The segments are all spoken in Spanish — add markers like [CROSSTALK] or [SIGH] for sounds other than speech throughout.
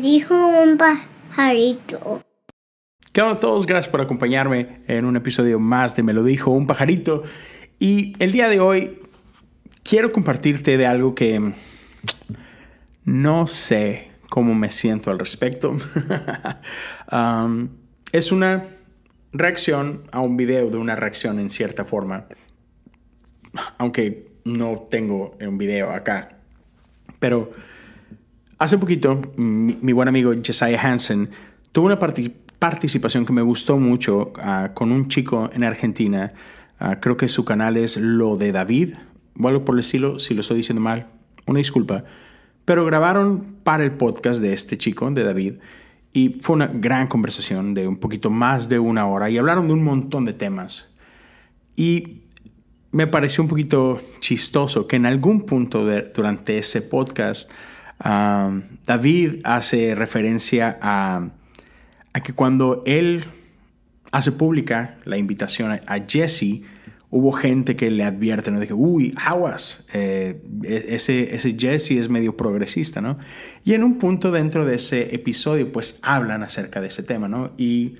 Dijo un pajarito. ¿Qué onda a todos? Gracias por acompañarme en un episodio más de Me lo dijo un pajarito. Y el día de hoy quiero compartirte de algo que no sé cómo me siento al respecto. [LAUGHS] Es una reacción a un video de una reacción en cierta forma. Aunque no tengo un video acá. Pero hace poquito mi, buen amigo Josiah Hansen tuvo una participación que me gustó mucho ah, con un chico en Argentina. Ah, creo que su canal es Lo de David o algo por el estilo. Si lo estoy diciendo mal, una disculpa pero grabaron para el podcast de este chico, de David, y fue una gran conversación de un poquito más de una hora y hablaron de un montón de temas. Y me pareció un poquito chistoso que en algún punto durante ese podcast David hace referencia a, que cuando él hace pública la invitación a Jesse, hubo gente que le advierte, ¿no? Que, uy, aguas, eh, e-, ese, ese Jesse es medio progresista, ¿no? Y en un punto dentro de ese episodio, pues hablan acerca de ese tema, ¿no? Y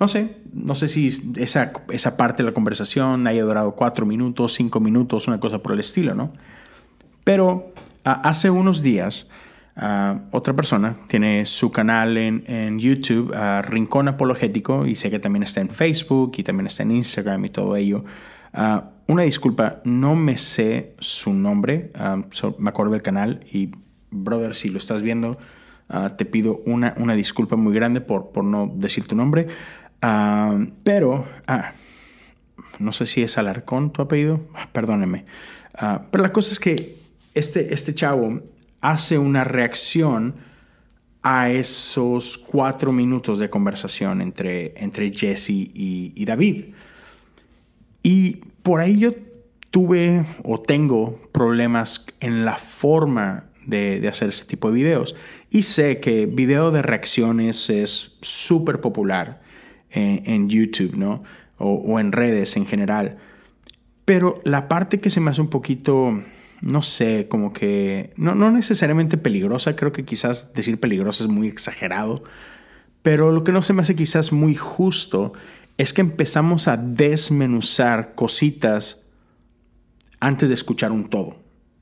no sé, no sé si esa, esa parte de la conversación haya durado cuatro minutos, cinco minutos, una cosa por el estilo, ¿no? Pero hace unos días, otra persona tiene su canal en, YouTube, Rincón Apologético, y sé que también está en Facebook y también está en Instagram y todo ello. Ah, una disculpa, no me sé su nombre, ah, me acuerdo del canal y, brother, si lo estás viendo, ah, te pido una, una, disculpa muy grande por, por no decir tu nombre. pero, no sé si es Alarcón tu apellido, perdóneme. pero la cosa es que este, este chavo hace una reacción a esos cuatro minutos de conversación entre, entre Jesse y, David. Y por ahí yo tuve o tengo problemas en la forma de, hacer ese tipo de videos. Y sé que video de reacciones es súper popular en, YouTube, ¿no? O, en redes en general. Pero la parte que se me hace un poquito, no sé, como que, no, no necesariamente peligrosa, creo que quizás decir peligrosa es muy exagerado, pero lo que no se me hace quizás muy justo es que empezamos a desmenuzar cositas antes de escuchar un todo.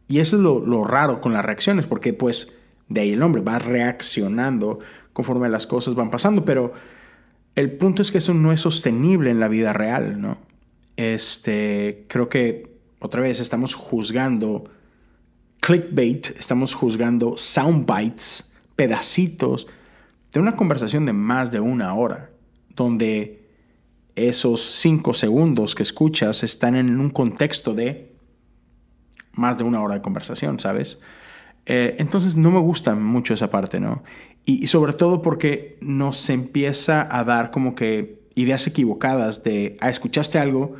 Y eso es lo, raro con las reacciones, porque pues de ahí el nombre va reaccionando conforme las cosas van pasando, pero el punto es que eso no es sostenible en la vida real, ¿no? Este, creo que otra vez estamos juzgando clickbait, estamos juzgando soundbites, pedacitos de una conversación de más de una hora, donde esos cinco segundos que escuchas están en un contexto de más de una hora de conversación, ¿sabes? Eh, entonces no me gusta mucho esa parte, ¿no? Y, sobre todo porque nos empieza a dar como que ideas equivocadas de, ah, escuchaste algo,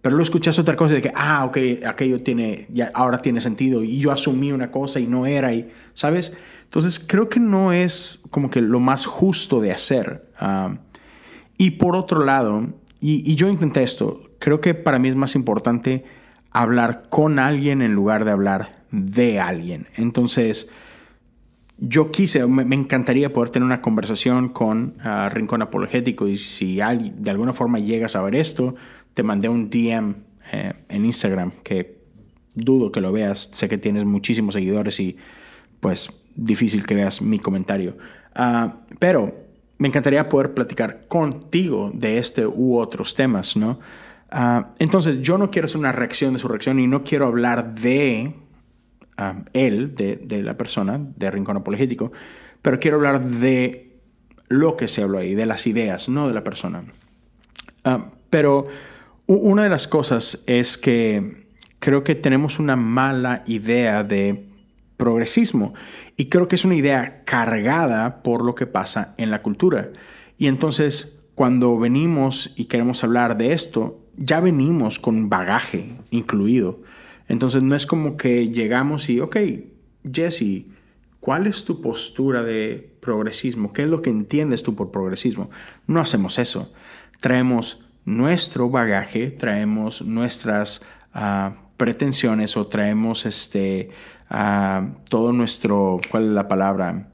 pero luego escuchaste otra cosa de que, ah, ok, aquello tiene, ya, ahora tiene sentido, y yo asumí una cosa y no era, y, ¿sabes? Entonces creo que no es como que lo más justo de hacer. Ah, y por otro lado, y, yo intenté esto, creo que para mí es más importante hablar con alguien en lugar de hablar de alguien. Entonces, yo quise, me, encantaría poder tener una conversación con ah, Rincón Apologético y si de alguna forma llegas a ver esto, te mandé un DM eh, en Instagram que dudo que lo veas, sé que tienes muchísimos seguidores y pues difícil que veas mi comentario. Ah, pero me encantaría poder platicar contigo de este u otros temas, ¿no? Ah, entonces, yo no quiero hacer una reacción de su reacción y no quiero hablar de ah, él, de, la persona, de Rincón Apologético, pero quiero hablar de lo que se habló ahí, de las ideas, no de la persona. Pero una de las cosas es que creo que tenemos una mala idea de progresismo. Y creo que es una idea cargada por lo que pasa en la cultura. Y entonces, cuando venimos y queremos hablar de esto, ya venimos con bagaje incluido. Entonces, no es como que llegamos y, ok, Jesse, ¿cuál es tu postura de progresismo? ¿Qué es lo que entiendes tú por progresismo? No hacemos eso. Traemos nuestro bagaje, traemos nuestras ah, pretensiones o traemos este, todo nuestro, ¿cuál es la palabra?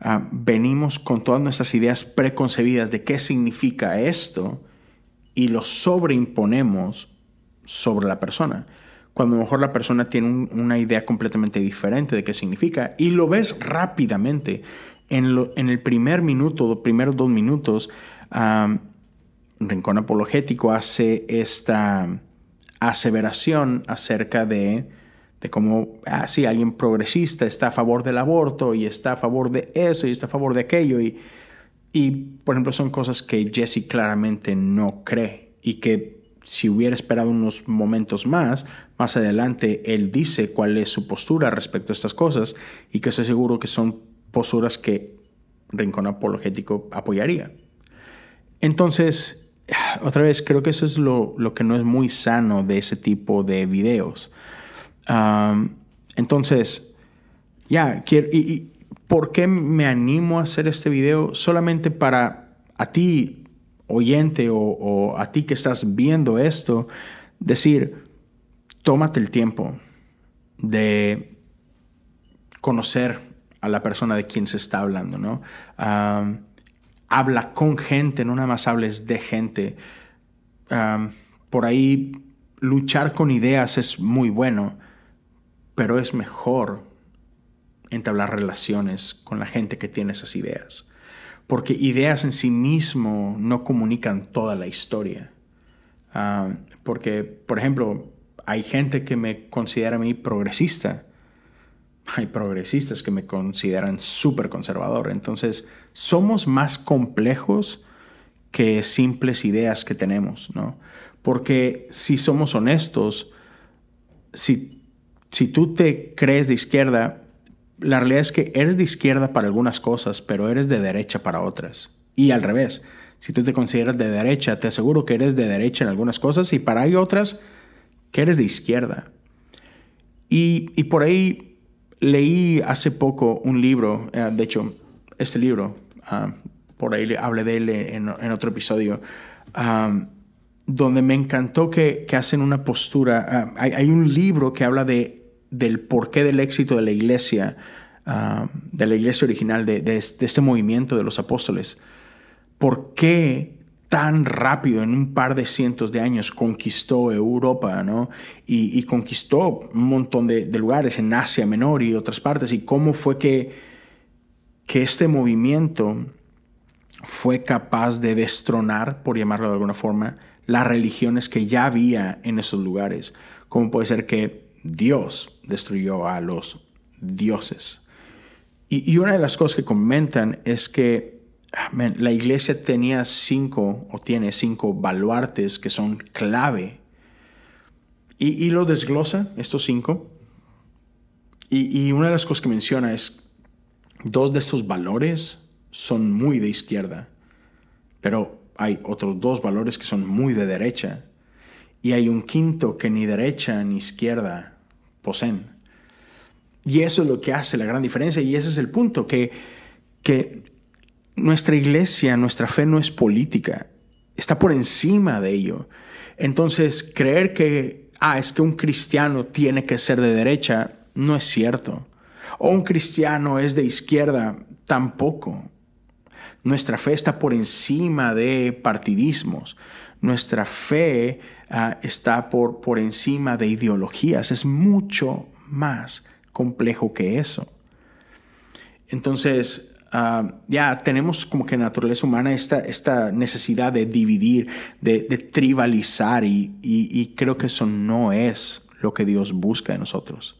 ah, venimos con todas nuestras ideas preconcebidas de qué significa esto y lo sobreimponemos sobre la persona. Cuando a lo mejor la persona tiene una idea completamente diferente de qué significa y lo ves rápidamente. En, en el primer minuto, los primeros dos minutos, Rincón Apologético hace esta aseveración acerca de, de cómo, ah, alguien progresista está a favor del aborto y está a favor de eso y está a favor de aquello. Y, y por ejemplo, son cosas que Jesse claramente no cree y que si hubiera esperado unos momentos más, más adelante él dice cuál es su postura respecto a estas cosas y que estoy seguro que son posturas que Rincón Apologético apoyaría. Entonces, otra vez, creo que eso es lo, que no es muy sano de ese tipo de videos. entonces, ya, y, ¿por qué me animo a hacer este video? Solamente para a ti, oyente, o, o a ti que estás viendo esto, decir, tómate el tiempo de conocer a la persona de quien se está hablando, ¿no? Habla con gente, no nada más hables de gente. por ahí luchar con ideas es muy bueno, pero es mejor entablar relaciones con la gente que tiene esas ideas. Porque ideas en sí mismo no comunican toda la historia. porque, por ejemplo, hay gente que me considera a mí progresista hay progresistas que me consideran súper conservador. Entonces, somos más complejos que simples ideas que tenemos, ¿no? Porque si somos honestos, si, si tú te crees de izquierda, la realidad es que eres de izquierda para algunas cosas, pero eres de derecha para otras. Y al revés, si tú te consideras de derecha, te aseguro que eres de derecha en algunas cosas y para hay otras que eres de izquierda. Y, y por ahí Leí hace poco un libro, eh, de hecho, este libro, ah, por ahí hablé de él en, otro episodio, donde me encantó que, hacen una postura. Ah, hay, un libro que habla de, del porqué del éxito de la iglesia, de la iglesia original, de, este movimiento de los apóstoles. ¿Por qué tan rápido, en un par de cientos de años, conquistó Europa, ¿no? Y, conquistó un montón de, lugares en Asia Menor y otras partes, y cómo fue que, que este movimiento fue capaz de destronar, por llamarlo de alguna forma, las religiones que ya había en esos lugares. ¿Cómo puede ser que Dios destruyó a los dioses? Y, y una de las cosas que comentan es que la iglesia tenía cinco o tiene cinco baluartes que son clave. Y, lo desglosa, estos cinco. Y, una de las cosas que menciona es, dos de estos valores son muy de izquierda, pero hay otros dos valores que son muy de derecha. Y hay un quinto que ni derecha ni izquierda poseen. Y eso es lo que hace la gran diferencia y ese es el punto, que, que nuestra iglesia, nuestra fe no es política, está por encima de ello. Entonces, creer que, ah, es que un cristiano tiene que ser de derecha, no es cierto. O un cristiano es de izquierda, tampoco. Nuestra fe está por encima de partidismos. Nuestra fe ah, está por, por encima de ideologías. Es mucho más complejo que eso. Entonces, Ah, ya tenemos como que naturaleza humana esta, esta necesidad de dividir, de, tribalizar y, creo que eso no es lo que Dios busca de nosotros.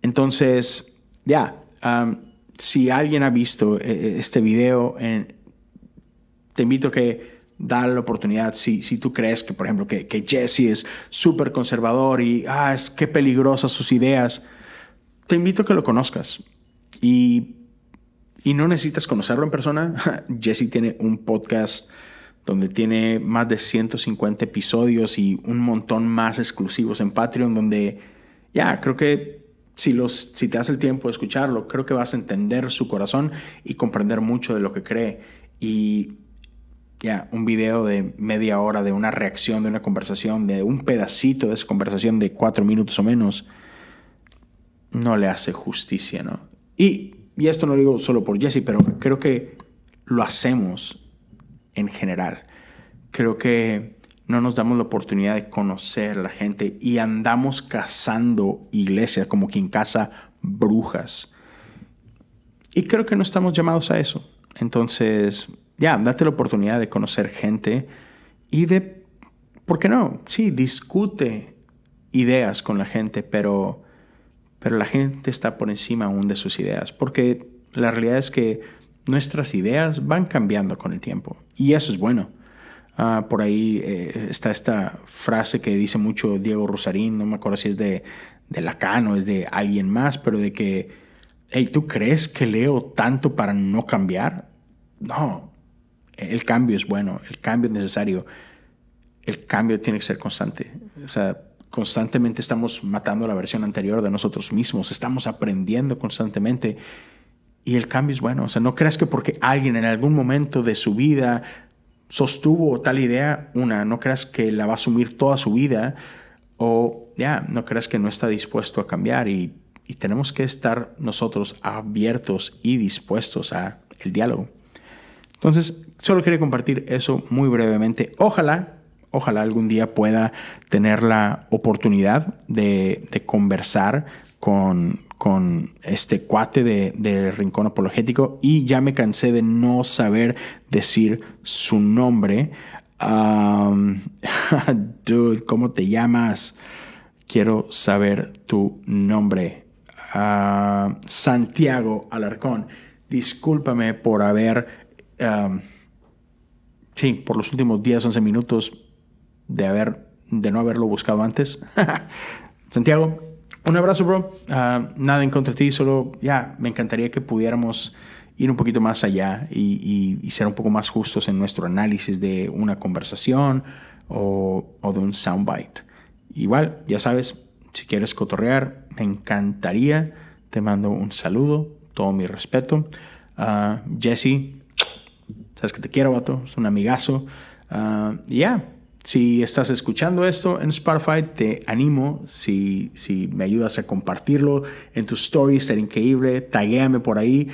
Entonces, ya, si alguien ha visto eh, eh, este video, te invito a que da la oportunidad, si, si tú crees que, por ejemplo, que, que Jesse es súper conservador y, ah, es qué peligrosas sus ideas, te invito a que lo conozcas. Y y no necesitas conocerlo en persona. [LAUGHS] Jesse tiene un podcast donde tiene más de 150 episodios y un montón más exclusivos en Patreon, donde ya creo que si, los, si te das el tiempo de escucharlo, creo que vas a entender su corazón y comprender mucho de lo que cree. Y ya, un video de media hora de una reacción, de una conversación, de un pedacito de esa conversación de cuatro minutos o menos, no le hace justicia, ¿no? Y y esto no lo digo solo por Jesse, pero creo que lo hacemos en general. Creo que no nos damos la oportunidad de conocer a la gente y andamos cazando iglesias como quien caza brujas. Y creo que no estamos llamados a eso. Entonces, ya, date la oportunidad de conocer gente y de, ¿por qué no? Sí, discute ideas con la gente, pero, pero la gente está por encima aún de sus ideas, porque la realidad es que nuestras ideas van cambiando con el tiempo y eso es bueno. Ah, por ahí eh, está esta frase que dice mucho Diego Rosarín, no me acuerdo si es de, de Lacan o es de alguien más, pero de que, hey, ¿tú crees que leo tanto para no cambiar? No, el cambio es bueno, el cambio es necesario, el cambio tiene que ser constante. O sea, constantemente estamos matando la versión anterior de nosotros mismos, estamos aprendiendo constantemente y el cambio es bueno. O sea, no creas que porque alguien en algún momento de su vida sostuvo tal idea, una, no creas que la va a asumir toda su vida o ya, no creas que no está dispuesto a cambiar y, y tenemos que estar nosotros abiertos y dispuestos a el diálogo. Entonces, solo quería compartir eso muy brevemente. Ojalá, ojalá algún día pueda tener la oportunidad de, de conversar con, este cuate de, Rincón Apologético y ya me cansé de no saber decir su nombre. [LAUGHS] dude, ¿cómo te llamas? Quiero saber tu nombre. Santiago Alarcón. Discúlpame por haber... sí, por los últimos 10, 11 minutos de, haber, de no haberlo buscado antes. [LAUGHS] Santiago, un abrazo, bro. Ah, nada en contra de ti, solo ya me encantaría que pudiéramos ir un poquito más allá y, ser un poco más justos en nuestro análisis de una conversación o, de un soundbite. Igual, ya sabes, si quieres cotorrear, me encantaría. Te mando un saludo, todo mi respeto. Uh, Jesse, sabes que te quiero, vato, es un amigazo. Ah, ya, si estás escuchando esto en Spotify, te animo, si, si me ayudas a compartirlo en tus stories, sería increíble. Taguéame por ahí,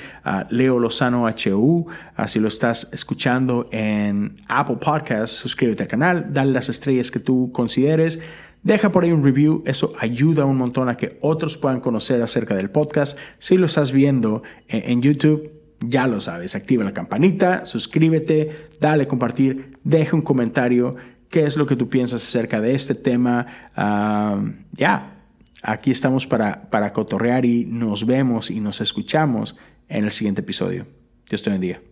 Leo Lozano HU. Si lo estás escuchando en Apple Podcasts, suscríbete al canal, dale las estrellas que tú consideres. Deja por ahí un review, eso ayuda un montón a que otros puedan conocer acerca del podcast. Si lo estás viendo en, YouTube, ya lo sabes, activa la campanita, suscríbete, dale compartir, deja un comentario qué es lo que tú piensas acerca de este tema. ya, aquí estamos para, para cotorrear y nos vemos y nos escuchamos en el siguiente episodio. Dios te bendiga.